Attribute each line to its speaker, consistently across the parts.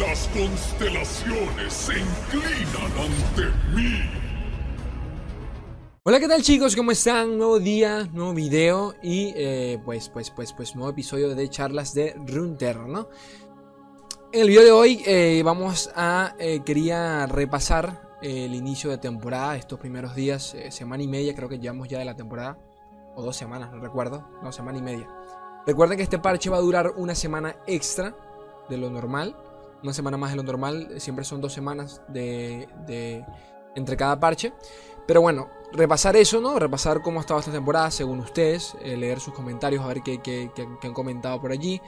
Speaker 1: Las constelaciones se inclinan ante mí.
Speaker 2: Hola, ¿qué tal chicos? ¿Cómo están? Nuevo día, nuevo video y eh, pues, pues, pues, pues, nuevo episodio de charlas de Runeterra, ¿no? En el video de hoy eh, vamos a, eh, quería repasar el inicio de temporada, estos primeros días, semana y media, creo que llevamos ya de la temporada, o dos semanas, no recuerdo, no, semana y media. Recuerden que este parche va a durar una semana extra de lo normal, una semana más de lo normal, siempre son dos semanas de, entre cada parche. Pero bueno, repasar eso, ¿no? Repasar cómo ha estado esta temporada según ustedes, eh, leer sus comentarios, a ver qué, han comentado por allí,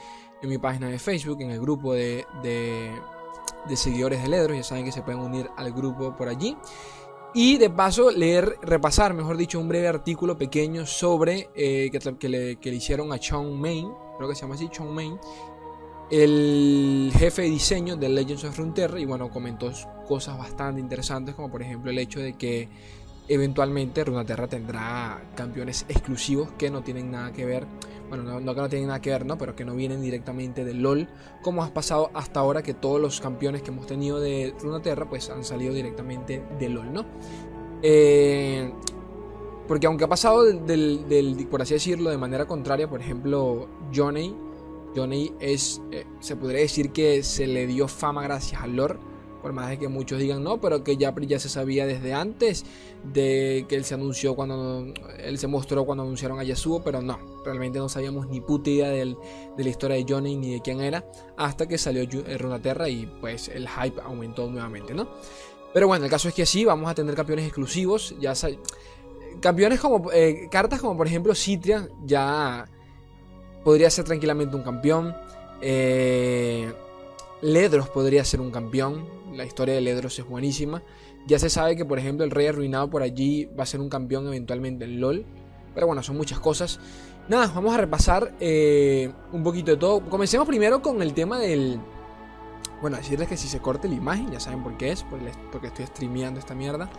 Speaker 2: en mi página de Facebook, en el grupo de, de, seguidores de Ledros, ya saben que se pueden unir al grupo por allí. Y de paso leer, repasar, mejor dicho, un breve artículo pequeño sobre eh, que, le, que, le, hicieron a Chong Main, creo que se llama así, Chong Main, el jefe de diseño de Legends of Runeterra y bueno, comentó cosas bastante interesantes como por ejemplo el hecho de que eventualmente Runeterra tendrá campeones exclusivos que no tienen nada que ver, bueno, no, que no tienen nada que ver, ¿no? Pero que no vienen directamente de LOL, como ha pasado hasta ahora que todos los campeones que hemos tenido de Runeterra pues han salido directamente de LOL, ¿no? Eh, porque aunque ha pasado del, del, por así decirlo, de manera contraria, por ejemplo, Johnny Johnny es, eh, se podría decir que se le dio fama gracias al lore. Por más de que muchos digan no, pero que ya, se sabía desde antes de que él se anunció cuando él se mostró cuando anunciaron a Yasuo, pero no, realmente no sabíamos ni puta idea de la historia de Johnny ni de quién era hasta que salió eh, Runaterra y pues el hype aumentó nuevamente, ¿no? Pero bueno, el caso es que sí, vamos a tener campeones exclusivos, ya campeones como eh, cartas como por ejemplo Citria ya podría ser tranquilamente un campeón. Eh, Ledros podría ser un campeón. La historia de Ledros es buenísima. Ya se sabe que, por ejemplo, el Rey Arruinado por allí va a ser un campeón eventualmente en LOL. Pero bueno, son muchas cosas. Nada, vamos a repasar eh, un poquito de todo. Comencemos primero con el tema del... Bueno, decirles que si se corte la imagen, ya saben por qué es, porque estoy streameando esta mierda.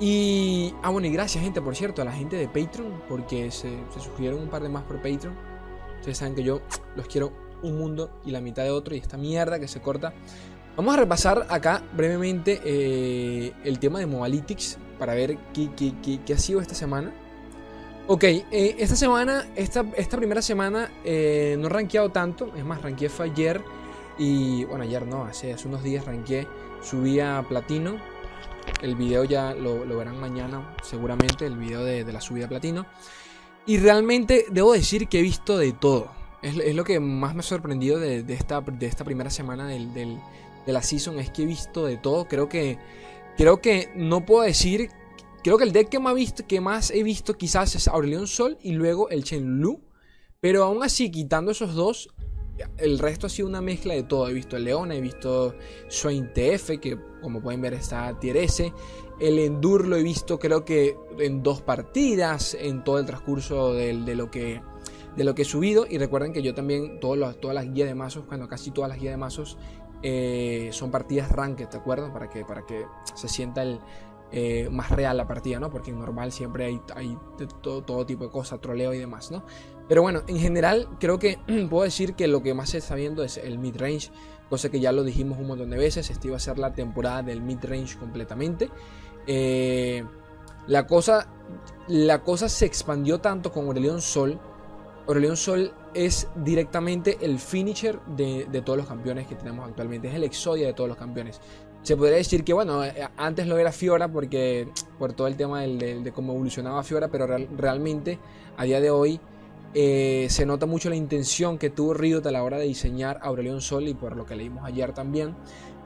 Speaker 2: Y... Ah, bueno, y gracias gente, por cierto, a la gente de Patreon, porque se, se un par de más por Patreon. Ustedes saben que yo los quiero un mundo y la mitad de otro y esta mierda que se corta. Vamos a repasar acá brevemente eh, el tema de Mobalytics para ver qué, ha sido esta semana. Ok, eh, esta semana, esta, esta primera semana eh, no he rankeado tanto, es más, rankeé fue ayer y bueno, ayer no, hace, hace unos días rankeé, subí a Platino, el video ya lo, verán mañana seguramente, el video de, de la subida a Platino. Y realmente debo decir que he visto de todo. Es, lo que más me ha sorprendido de, esta, de esta, primera semana del, de la season. Es que he visto de todo. Creo que, creo que no puedo decir. Creo que el deck que más, visto, que más he visto quizás es Aurelion Sol y luego el Chen Lu. Pero aún así, quitando esos dos, el resto ha sido una mezcla de todo. He visto el León, he visto Swain TF, que como pueden ver está Tier S. El Endur lo he visto creo que en dos partidas, en todo el transcurso de, lo que de lo que he subido. Y recuerden que yo también, todas las guías de mazos, cuando casi todas las guías de mazos eh, son partidas ranked, ¿de acuerdo? Para que, para que se sienta el, eh, más real la partida, ¿no? Porque en normal siempre hay, hay todo, todo, tipo de cosas, troleo y demás, ¿no? Pero bueno, en general creo que puedo decir que lo que más se está viendo es el mid-range, cosa que ya lo dijimos un montón de veces, esta iba a ser la temporada del mid-range completamente. Eh, la, cosa, la cosa se expandió tanto con Aurelion Sol. Aurelion Sol es directamente el finisher de, todos los campeones que tenemos actualmente. Es el exodia de todos los campeones. Se podría decir que, bueno, eh, antes lo era Fiora porque por todo el tema de, cómo evolucionaba Fiora, pero realmente a día de hoy eh, se nota mucho la intención que tuvo Riot a la hora de diseñar Aurelion Sol y por lo que leímos ayer también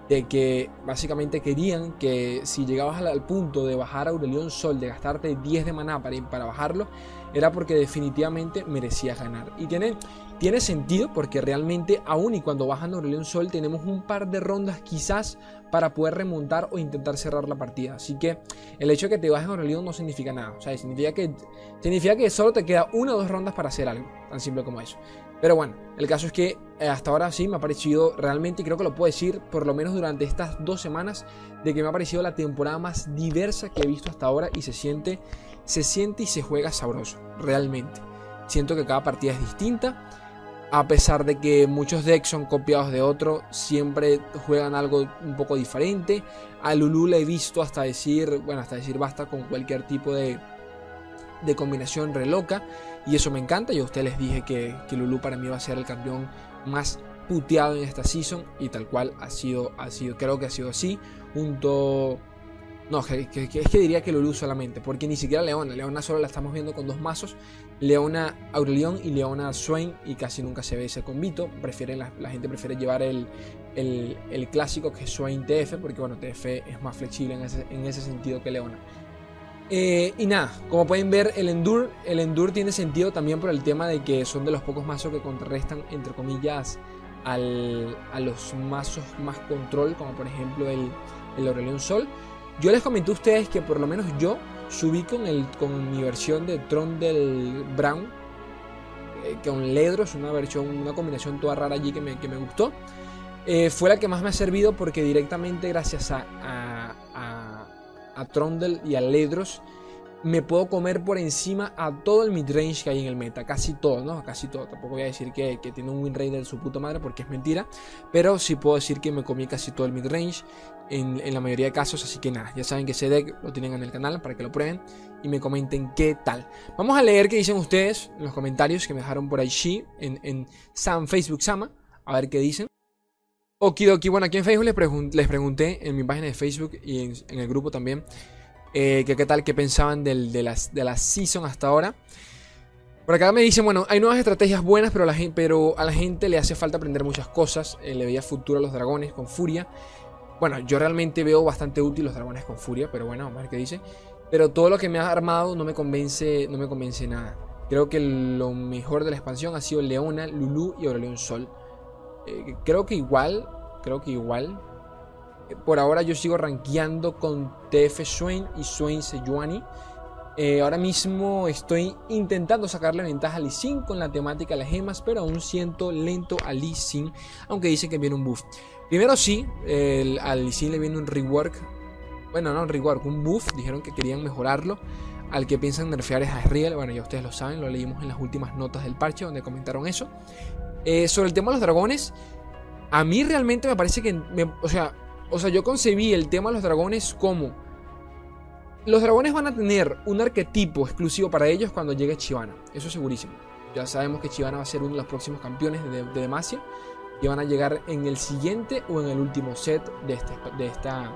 Speaker 2: de que básicamente querían que si llegabas al, punto de bajar Aurelion Sol, de gastarte 10 de maná para, para bajarlo, era porque definitivamente merecías ganar. Y tiene, tiene sentido porque realmente aún y cuando bajan a Aurelion Sol tenemos un par de rondas quizás para poder remontar o intentar cerrar la partida. Así que el hecho de que te bajes a no significa nada. O sea, significa que, significa que solo te queda una o dos rondas para hacer algo. Tan simple como eso. Pero bueno, el caso es que eh, hasta ahora sí me ha parecido realmente, y creo que lo puedo decir por lo menos durante estas dos semanas, de que me ha parecido la temporada más diversa que he visto hasta ahora y se siente, se siente y se juega sabroso, realmente. Siento que cada partida es distinta. A pesar de que muchos decks son copiados de otro, siempre juegan algo un poco diferente. A Lulu le he visto hasta decir, bueno, hasta decir basta con cualquier tipo de, de combinación re loca. Y eso me encanta. Yo a ustedes les dije que, que Lulu para mí va a ser el campeón más puteado en esta season. Y tal cual ha sido, ha sido creo que ha sido así. Junto no, es que diría que Lulu solamente, porque ni siquiera Leona. Leona solo la estamos viendo con dos mazos. Leona Aurelion y Leona Swain, y casi nunca se ve ese combito. Prefieren, la, gente prefiere llevar el, el, clásico que es Swain TF, porque bueno, TF es más flexible en ese, en ese sentido que Leona. Eh, y nada, como pueden ver, el Endure, el Endure tiene sentido también por el tema de que son de los pocos mazos que contrarrestan, entre comillas, al, a los mazos más control, como por ejemplo el, el Aurelion Sol. Yo les comenté a ustedes que por lo menos yo subí con, el, con mi versión de Tron del Brown, eh, con Ledros, una versión, una combinación toda rara allí que me, gustó. Eh, fue la que más me ha servido porque directamente gracias a, a, a, a Trondel y a Ledros me puedo comer por encima a todo el midrange que hay en el meta. Casi todo, ¿no? Casi todo. Tampoco voy a decir que, tiene un win rate de su puta madre porque es mentira. Pero sí puedo decir que me comí casi todo el midrange en, en la mayoría de casos. Así que nada, ya saben que ese deck lo tienen en el canal para que lo prueben y me comenten qué tal. Vamos a leer qué dicen ustedes en los comentarios que me dejaron por allí en, en Sam Facebook Sama. A ver qué dicen. Okidoki, bueno, aquí en Facebook les pregunté en mi página de Facebook y en el grupo también eh, que qué tal, qué pensaban de, las, de la season hasta ahora. Por acá me dicen, bueno, hay nuevas estrategias buenas, pero, la pero a la gente le hace falta aprender muchas cosas. Eh, le veía futuro a los dragones con furia. Bueno, yo realmente veo bastante útil los dragones con furia, pero bueno, vamos a ver qué dice. Pero todo lo que me ha armado no me convence, no me convence nada. Creo que lo mejor de la expansión ha sido Leona, Lulu y Aurelion Sol. Eh, creo que igual, creo que igual por ahora yo sigo rankeando con TF Swain y Swain Sejuani. Eh, ahora mismo estoy intentando sacarle ventaja a Lee con la temática de las gemas, pero aún siento lento a Lee aunque dicen que viene un buff. Primero sí, el, a Lee le viene un rework, bueno, no un rework, un buff, dijeron que querían mejorarlo. Al que piensan nerfear es a Riel, bueno, ya ustedes lo saben, lo leímos en las últimas notas del parche donde comentaron eso. Eh, sobre el tema de los dragones, a mí realmente me parece que, o sea, o sea, yo concebí el tema de los dragones como... Los dragones van a tener un arquetipo exclusivo para ellos cuando llegue Chivana. Eso es segurísimo. Ya sabemos que Chivana va a ser uno de los próximos campeones de, Demacia. Y van a llegar en el siguiente o en el último set de, este, de esta...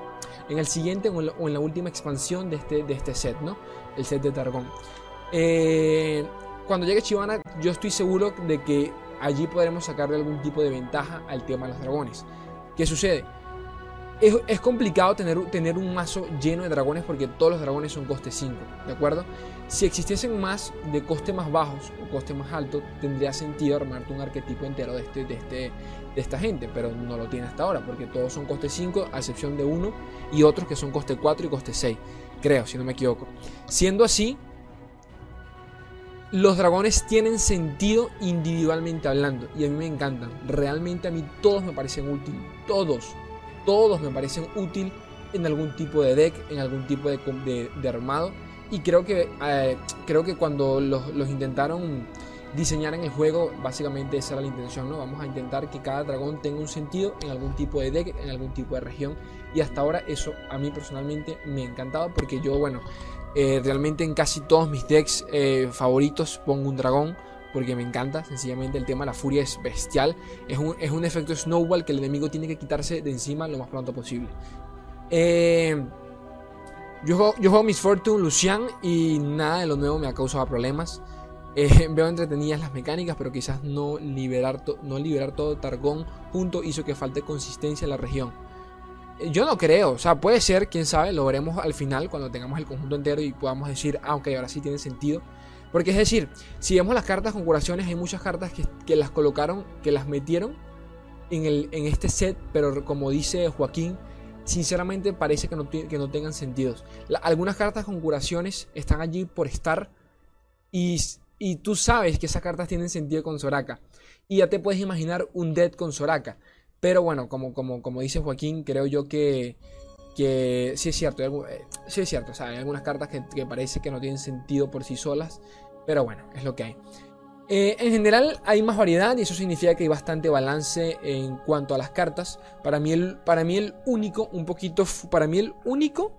Speaker 2: En el siguiente o en, la, última expansión de este, de este set, ¿no? El set de Targón. Eh, cuando llegue Chivana, yo estoy seguro de que allí podremos sacarle algún tipo de ventaja al tema de los dragones. ¿Qué sucede? Es, complicado tener, tener un mazo lleno de dragones porque todos los dragones son coste 5, ¿de acuerdo? Si existiesen más de coste más bajos o coste más alto, tendría sentido armarte un arquetipo entero de, este, de, este, de esta gente, pero no lo tiene hasta ahora porque todos son coste 5 a excepción de uno y otros que son coste 4 y coste 6, creo, si no me equivoco. Siendo así, los dragones tienen sentido individualmente hablando y a mí me encantan. Realmente a mí todos me parecen útiles, todos todos me parecen útil en algún tipo de deck, en algún tipo de, armado. Y creo que, eh, creo que cuando los, intentaron diseñar en el juego, básicamente esa era la intención, ¿no? Vamos a intentar que cada dragón tenga un sentido en algún tipo de deck, en algún tipo de región. Y hasta ahora eso a mí personalmente me ha encantado porque yo, bueno, eh, realmente en casi todos mis decks eh, favoritos pongo un dragón porque me encanta. Sencillamente el tema la furia es bestial. Es un, es un efecto snowball que el enemigo tiene que quitarse de encima lo más pronto posible. Eh, yo, juego, yo Miss Fortune, Lucian y nada de lo nuevo me ha causado problemas. Eh, veo entretenidas las mecánicas, pero quizás no liberar, no liberar todo Targón junto hizo que falte consistencia en la región. Eh, yo no creo, o sea, puede ser, quién sabe, lo veremos al final cuando tengamos el conjunto entero y podamos decir, ah, ok, ahora sí tiene sentido. Porque es decir, si vemos las cartas con curaciones, hay muchas cartas que, las colocaron, que las metieron en, el, en este set, pero como dice Joaquín, sinceramente parece que no, que no tengan sentidos. algunas cartas con curaciones están allí por estar y, y, tú sabes que esas cartas tienen sentido con Soraka. Y ya te puedes imaginar un dead con Soraka. Pero bueno, como, como, como dice Joaquín, creo yo que, que sí es cierto, eh, sí es cierto, o sea, hay algunas cartas que, que parece que no tienen sentido por sí solas, pero bueno, es lo que hay. Eh, en general hay más variedad y eso significa que hay bastante balance en cuanto a las cartas. Para mí el, para mí el único, un poquito, para mí el único,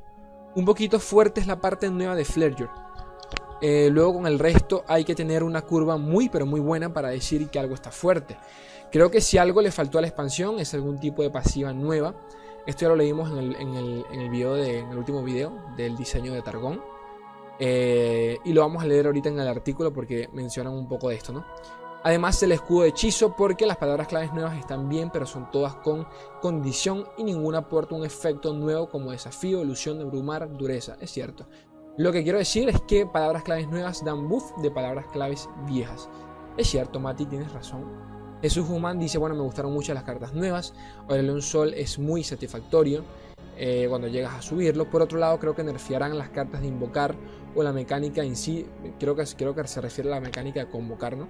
Speaker 2: un poquito fuerte es la parte nueva de Fledger. Eh, luego con el resto hay que tener una curva muy pero muy buena para decir que algo está fuerte. Creo que si algo le faltó a la expansión es algún tipo de pasiva nueva. Esto ya lo leímos en el, en el, en el, video de, en el último video del diseño de Targón. Eh, y lo vamos a leer ahorita en el artículo porque mencionan un poco de esto, ¿no? Además el escudo de hechizo porque las palabras claves nuevas están bien pero son todas con condición y ninguna aporta un efecto nuevo como desafío, ilusión, abrumar, dureza, es cierto. Lo que quiero decir es que palabras claves nuevas dan buff de palabras claves viejas. Es cierto, Mati, tienes razón. Jesús Human dice, bueno, me gustaron mucho las cartas nuevas. Aurelion Sol es muy satisfactorio eh, cuando llegas a subirlo. Por otro lado, creo que nerfearán las cartas de invocar o la mecánica en sí, creo que, creo que se refiere a la mecánica de convocar, ¿no?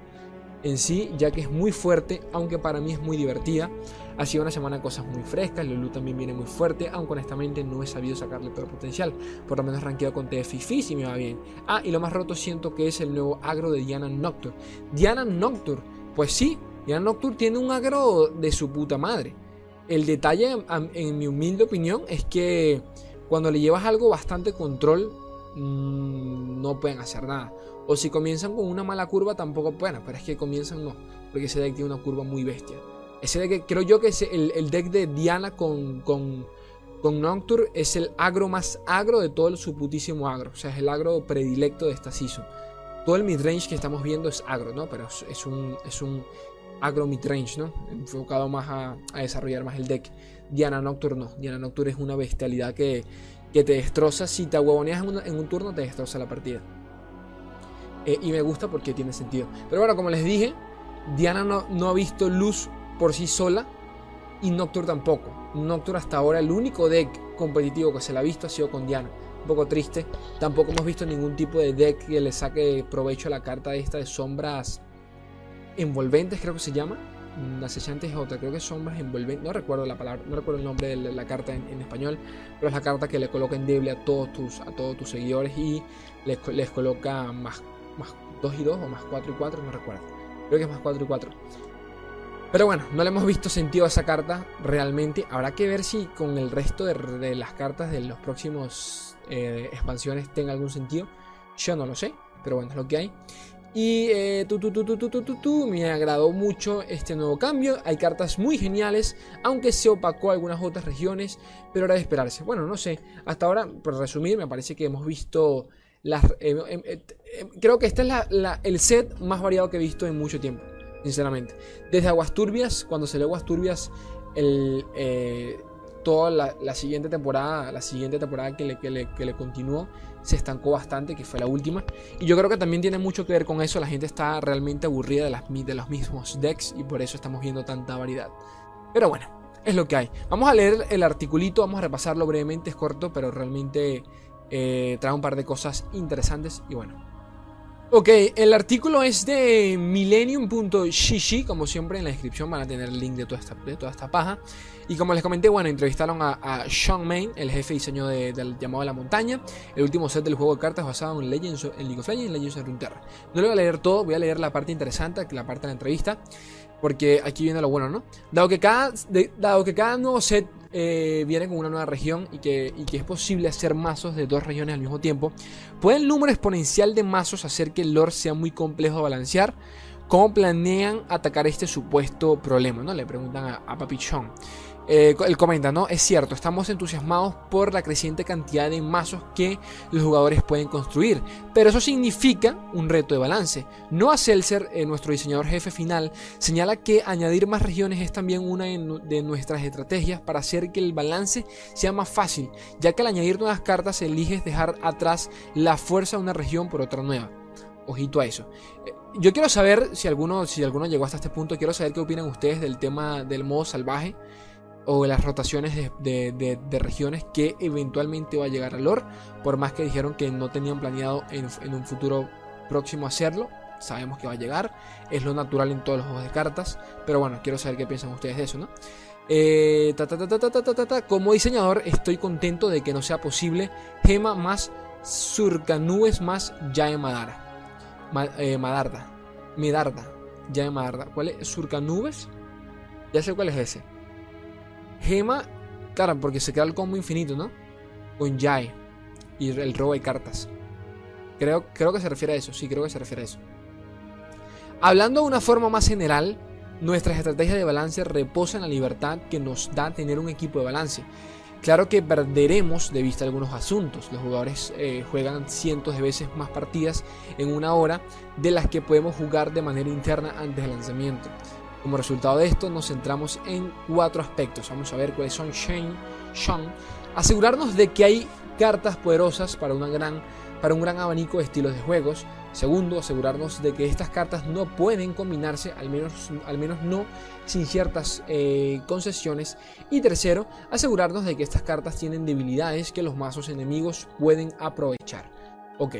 Speaker 2: En sí, ya que es muy fuerte, aunque para mí es muy divertida. Ha sido una semana cosas muy frescas, Lulu también viene muy fuerte, aunque honestamente no he sabido sacarle todo el potencial. Por lo menos ranqueado con TFIFI si me va bien. Ah, y lo más roto siento que es el nuevo agro de Diana Nocturne. Diana Nocturne, pues sí, Diana Nocturne tiene un agro de su puta madre. El detalle, en mi humilde opinión, es que cuando le llevas algo bastante control, Mm, no pueden hacer nada. O si comienzan con una mala curva, tampoco pueden. Pero es que comienzan no. Porque ese deck tiene una curva muy bestia. Ese deck, creo yo que es el, deck de Diana con, con, con Nocturne es el agro más agro de todo su putísimo agro. O sea, es el agro predilecto de esta season. Todo el midrange que estamos viendo es agro, ¿no? Pero es, un, es un agro midrange, ¿no? Enfocado más a, a, desarrollar más el deck. Diana Nocturne no. Diana Nocturne es una bestialidad que que te destroza. Si te huevoneas en, un turno, te destroza la partida. Eh, y me gusta porque tiene sentido. Pero bueno, como les dije, Diana no, no ha visto luz por sí sola. Y Nocturne tampoco. Nocturne hasta ahora, el único deck competitivo que se le ha visto ha sido con Diana. Un poco triste. Tampoco hemos visto ningún tipo de deck que le saque provecho a la carta esta de sombras envolventes, creo que se llama la acechante es otra, creo que sombras envolventes, no recuerdo la palabra, no recuerdo el nombre de la, carta en, español, pero es la carta que le coloca en deble a todos tus, a todos tus seguidores y les, les coloca más, más 2 y 2 o más 4 y 4, no recuerdo. Creo que es más 4 y 4. Pero bueno, no le hemos visto sentido a esa carta realmente. Habrá que ver si con el resto de, las cartas de los próximos eh, expansiones tenga algún sentido. Yo no lo sé, pero bueno, es lo que hay. Y eh, tu, tu, tu, me agradó mucho este nuevo cambio. Hay cartas muy geniales, aunque se opacó algunas otras regiones, pero era de esperarse. Bueno, no sé. Hasta ahora, por resumir, me parece que hemos visto las. Eh, em, eh, em, creo que este es el set más variado que he visto en mucho tiempo, sinceramente. Desde Aguas Turbias, cuando salió Aguas Turbias, el toda la, siguiente temporada, la siguiente temporada que le, que le, continuó, se estancó bastante, que fue la última. Y yo creo que también tiene mucho que ver con eso. La gente está realmente aburrida de, las, de los mismos decks y por eso estamos viendo tanta variedad. Pero bueno, es lo que hay. Vamos a leer el articulito, vamos a repasarlo brevemente, es corto, pero realmente eh, trae un par de cosas interesantes y bueno. Ok, el artículo es de millennium.shishi, como siempre en la descripción van a tener el link de toda esta, de toda esta paja. Y como les comenté, bueno, entrevistaron a, Sean Main, el jefe de diseño del llamado a la montaña, el último set del juego de cartas basado en Legends, en League of Legends y Legends of Runeterra. No lo voy a leer todo, voy a leer la parte interesante, la parte de la entrevista, porque aquí viene lo bueno, ¿no? Dado que cada, dado que cada nuevo set eh, viene con una nueva región y que, y que, es posible hacer mazos de dos regiones al mismo tiempo, ¿puede el número exponencial de mazos hacer que el lore sea muy complejo de balancear? ¿Cómo planean atacar este supuesto problema? ¿no? Le preguntan a, a Papi Chong. Eh, él comenta, ¿no? Es cierto, estamos entusiasmados por la creciente cantidad de mazos que los jugadores pueden construir, pero eso significa un reto de balance. Noah Seltzer, eh, nuestro diseñador jefe final, señala que añadir más regiones es también una de nuestras estrategias para hacer que el balance sea más fácil, ya que al añadir nuevas cartas eliges dejar atrás la fuerza de una región por otra nueva. Ojito a eso. Eh, yo quiero saber si alguno, si alguno llegó hasta este punto, quiero saber qué opinan ustedes del tema del modo salvaje o las rotaciones de, regiones que eventualmente va a llegar a lore, por más que dijeron que no tenían planeado en, un futuro próximo hacerlo, sabemos que va a llegar, es lo natural en todos los juegos de cartas, pero bueno, quiero saber qué piensan ustedes de eso, ¿no? Eh, Como diseñador estoy contento de que no sea posible gema más surcanubes más Yae Madara, eh, Madarda. Medarda. Ya de Medarda. ¿Cuál es? Surcanubes. Ya sé cuál es ese. Gema. Claro, porque se queda el combo infinito, ¿no? Con Yae. Y el robo de cartas. Creo, creo que se refiere a eso. Sí, creo que se refiere a eso. Hablando de una forma más general, nuestra estrategia de balance reposa en la libertad que nos da tener un equipo de balance. Claro que perderemos de vista algunos asuntos. Los jugadores eh, juegan cientos de veces más partidas en una hora de las que podemos jugar de manera interna antes del lanzamiento. Como resultado de esto, nos centramos en cuatro aspectos. Vamos a ver cuáles son Shane, Sean. Asegurarnos de que hay cartas poderosas para, una gran, para un gran abanico de estilos de juegos. Segundo, asegurarnos de que estas cartas no pueden combinarse, al menos, al menos no sin ciertas eh, concesiones. Y tercero, asegurarnos de que estas cartas tienen debilidades que los mazos enemigos pueden aprovechar. Ok,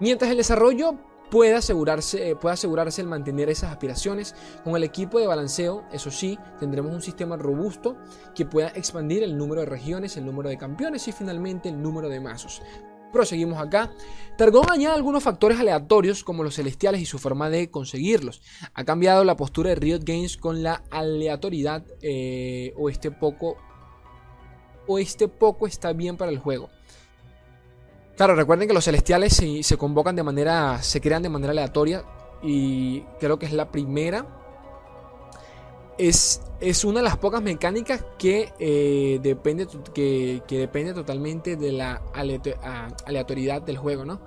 Speaker 2: mientras el desarrollo puede asegurarse, eh, asegurarse el mantener esas aspiraciones. Con el equipo de balanceo, eso sí, tendremos un sistema robusto que pueda expandir el número de regiones, el número de campeones y finalmente el número de mazos. Proseguimos acá. Targón añade algunos factores aleatorios como los celestiales y su forma de conseguirlos. Ha cambiado la postura de Riot Games con la aleatoriedad eh, o este poco o este poco está bien para el juego. Claro, recuerden que los celestiales se, convocan de manera, se crean de manera aleatoria y creo que es la primera es, es, una de las pocas mecánicas que, eh, depende, que, depende totalmente de la aleatoriedad del juego, ¿no?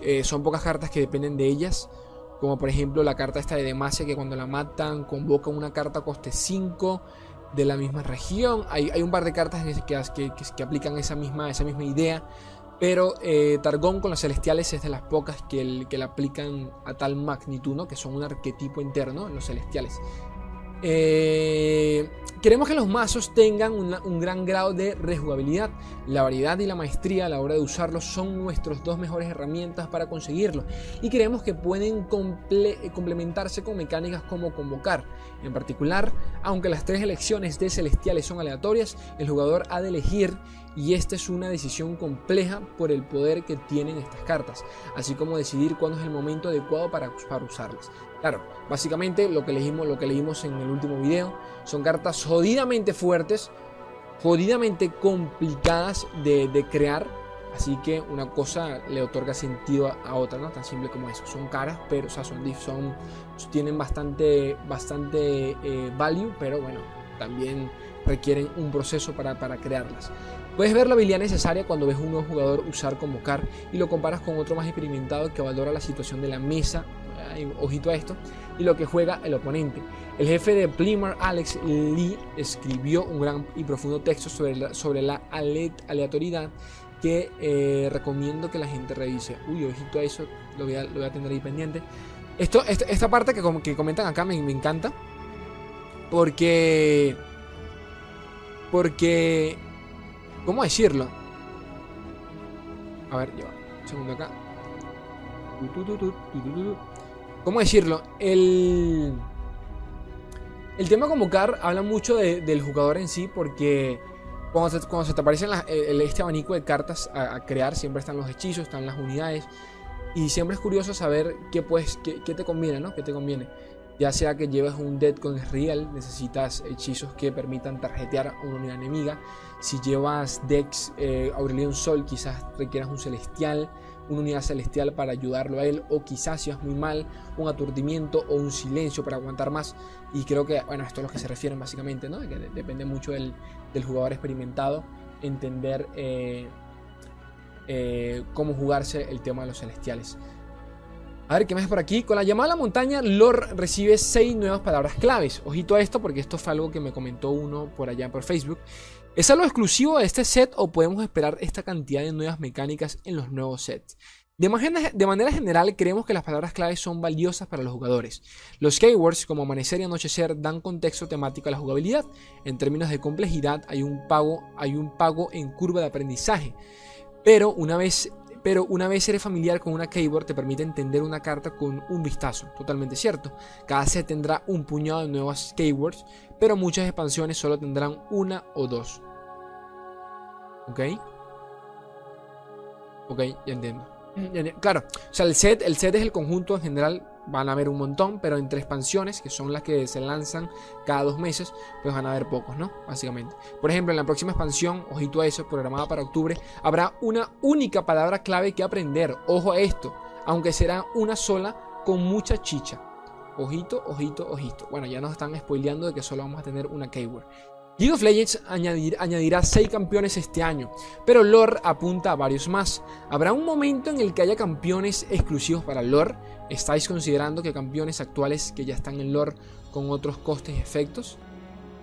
Speaker 2: Eh, son pocas cartas que dependen de ellas, como por ejemplo la carta esta de Demacia que cuando la matan convoca una carta coste 5 de la misma región. Hay, hay un par de cartas que, que, que, aplican esa misma, esa misma idea. Pero eh, Targón con los celestiales es de las pocas que, que la aplican a tal magnitud, ¿no? que son un arquetipo interno en los celestiales. Eh, queremos que los mazos tengan un gran grado de rejugabilidad. La variedad y la maestría a la hora de usarlos son nuestras dos mejores herramientas para conseguirlo. Y creemos que pueden complementarse con mecánicas como convocar. En particular, aunque las tres elecciones de celestiales son aleatorias, el jugador ha de elegir y esta es una decisión compleja por el poder que tienen estas cartas, así como decidir cuándo es el momento adecuado para usarlas. Claro, básicamente lo que, leímos, lo que leímos en el último video son cartas jodidamente fuertes, jodidamente complicadas de, crear, así que una cosa le otorga sentido a, otra, ¿no? Tan simple como eso. Son caras, pero o sea, son, son, tienen bastante, bastante eh, value, pero bueno, también requieren un proceso para, para crearlas. Puedes ver la habilidad necesaria cuando ves a un nuevo jugador usar convocar y lo comparas con otro más experimentado que valora la situación de la mesa ojito a esto, y lo que juega el oponente. El jefe de Plymouth, Alex Lee, escribió un gran y profundo texto sobre la, sobre la aleatoriedad que eh, recomiendo que la gente revise. Uy, ojito a eso, lo voy a, lo voy a tener ahí pendiente. Esto, esta, parte que, que, comentan acá me, encanta. Porque... Porque... ¿Cómo decirlo? A ver, lleva un segundo acá. ¿Cómo decirlo? El, el tema convocar habla mucho del jugador en sí porque cuando se, cuando se te aparece este abanico de cartas a, crear, siempre están los hechizos, están las unidades y siempre es curioso saber qué, pues, qué, te conviene, ¿no? ¿Qué te conviene? Ya sea que lleves un Dead con Real, necesitas hechizos que permitan tarjetear a una unidad enemiga. Si llevas Dex eh, Sol, quizás requieras un Celestial una unidad celestial para ayudarlo a él, o quizás si es muy mal, un aturdimiento o un silencio para aguantar más. Y creo que, bueno, esto es lo que se refieren básicamente, ¿no? Depende mucho del, jugador experimentado entender eh, eh, cómo jugarse el tema de los celestiales. A ver, ¿qué más por aquí? Con la llamada a la montaña, Lord recibe 6 nuevas palabras claves. Ojito a esto porque esto fue algo que me comentó uno por allá por Facebook. ¿Es algo exclusivo de este set o podemos esperar esta cantidad de nuevas mecánicas en los nuevos sets? De manera, general, creemos que las palabras claves son valiosas para los jugadores. Los keywords como amanecer y anochecer dan contexto temático a la jugabilidad. En términos de complejidad, hay un pago, hay un pago en curva de aprendizaje. Pero una vez pero una vez eres familiar con una keyword te permite entender una carta con un vistazo, totalmente cierto. Cada set tendrá un puñado de nuevas keywords, pero muchas expansiones solo tendrán una o dos. ¿Ok? Ok, ya entiendo. Claro, o sea, el set, el set es el conjunto en general van a haber un montón, pero entre expansiones, que son las que se lanzan cada dos meses, pues van a haber pocos, ¿no? Básicamente. Por ejemplo, en la próxima expansión, ojito a eso, programada para octubre, habrá una única palabra clave que aprender. Ojo a esto, aunque será una sola con mucha chicha. Ojito, ojito, ojito. Bueno, ya nos están spoileando de que solo vamos a tener una keyword. League of Legends añadirá 6 campeones este año, pero lore apunta a varios más. ¿Habrá un momento en el que haya campeones exclusivos para lore? ¿Estáis considerando que campeones actuales que ya están en lore con otros costes y efectos?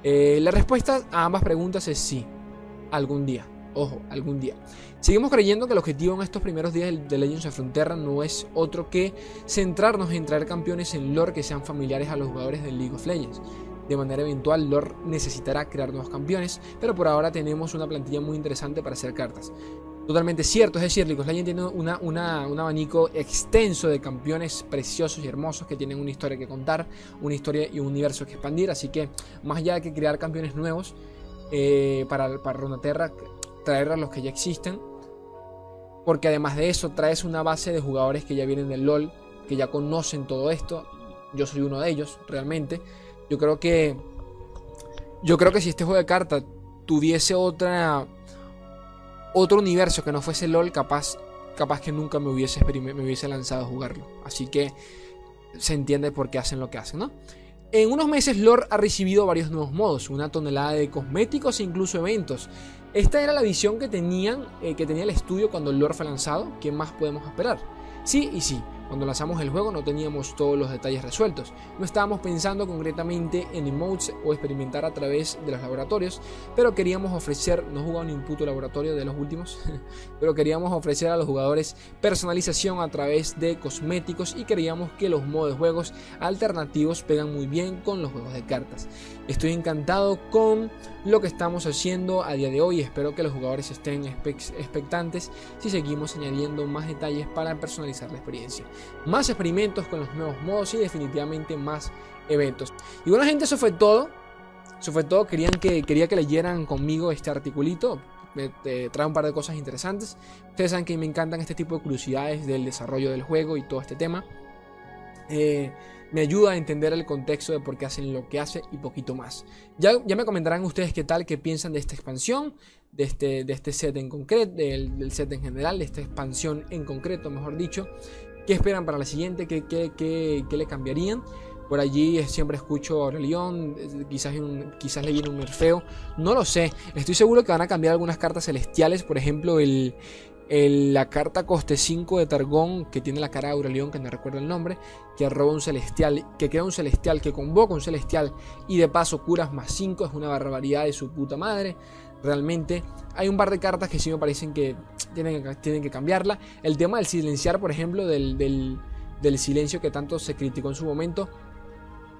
Speaker 2: Eh, la respuesta a ambas preguntas es sí, algún día. Ojo, algún día. Seguimos creyendo que el objetivo en estos primeros días de Legends of Frontera no es otro que centrarnos en traer campeones en lore que sean familiares a los jugadores de League of Legends. De manera eventual, lore necesitará crear nuevos campeones, pero por ahora tenemos una plantilla muy interesante para hacer cartas. Totalmente cierto, es decir, League of Legends tiene un abanico extenso de campeones preciosos y hermosos que tienen una historia que contar, una historia y un universo que expandir, así que más allá de que crear campeones nuevos eh, para, para traer a los que ya existen, porque además de eso traes una base de jugadores que ya vienen del LOL, que ya conocen todo esto, yo soy uno de ellos realmente, yo creo que. Yo creo que si este juego de cartas tuviese otra. Otro universo que no fuese LOL, capaz. Capaz que nunca me hubiese, me hubiese lanzado a jugarlo. Así que se entiende por qué hacen lo que hacen, ¿no? En unos meses Lore ha recibido varios nuevos modos, una tonelada de cosméticos e incluso eventos. Esta era la visión que tenían, eh, que tenía el estudio cuando Lore fue lanzado. ¿Qué más podemos esperar? Sí y sí. Cuando lanzamos el juego no teníamos todos los detalles resueltos. No estábamos pensando concretamente en emotes o experimentar a través de los laboratorios, pero queríamos ofrecer, no jugado ni un puto laboratorio de los últimos, pero queríamos ofrecer a los jugadores personalización a través de cosméticos y queríamos que los modos de juegos alternativos pegan muy bien con los juegos de cartas. Estoy encantado con lo que estamos haciendo a día de hoy. Espero que los jugadores estén expectantes si seguimos añadiendo más detalles para personalizar la experiencia más experimentos con los nuevos modos y definitivamente más eventos. Y bueno gente, eso fue todo. Eso fue todo. Querían que, quería que leyeran conmigo este articulito. Me trae un par de cosas interesantes. Ustedes saben que me encantan este tipo de curiosidades del desarrollo del juego y todo este tema. Eh, me ayuda a entender el contexto de por qué hacen lo que hace y poquito más. Ya, ya me comentarán ustedes qué tal, qué piensan de esta expansión, de este, de este set en concreto, del, set en general, de esta expansión en concreto, mejor dicho. ¿Qué esperan para la siguiente? ¿Qué, qué, le cambiarían? Por allí siempre escucho a Aurelion, quizás, quizás le viene un nerfeo, no lo sé. Estoy seguro que van a cambiar algunas cartas celestiales, por ejemplo, el, la carta coste 5 de Targón, que tiene la cara de Aurelion, que no recuerdo el nombre, que roba un celestial, que crea un celestial, que convoca un celestial y de paso curas más 5, es una barbaridad de su puta madre. Realmente hay un par de cartas que sí me parecen que tienen, tienen que cambiarla. El tema del silenciar, por ejemplo, del, del, silencio que tanto se criticó en su momento,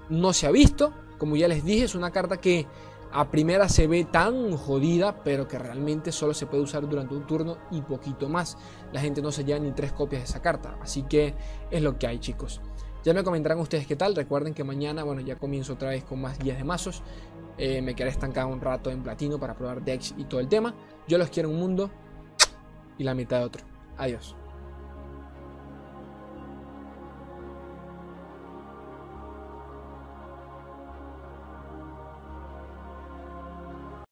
Speaker 2: no se ha visto. Como ya les dije, es una carta que a primera se ve tan jodida, pero que realmente solo se puede usar durante un turno y poquito más. La gente no se lleva ni tres copias de esa carta, así que es lo que hay, chicos. Ya me comentarán ustedes qué tal. Recuerden que mañana, bueno, ya comienzo otra vez con más guías de mazos. Eh, me quedaré estancado un rato en platino para probar decks y todo el tema. Yo los quiero un mundo y la mitad de otro. Adiós.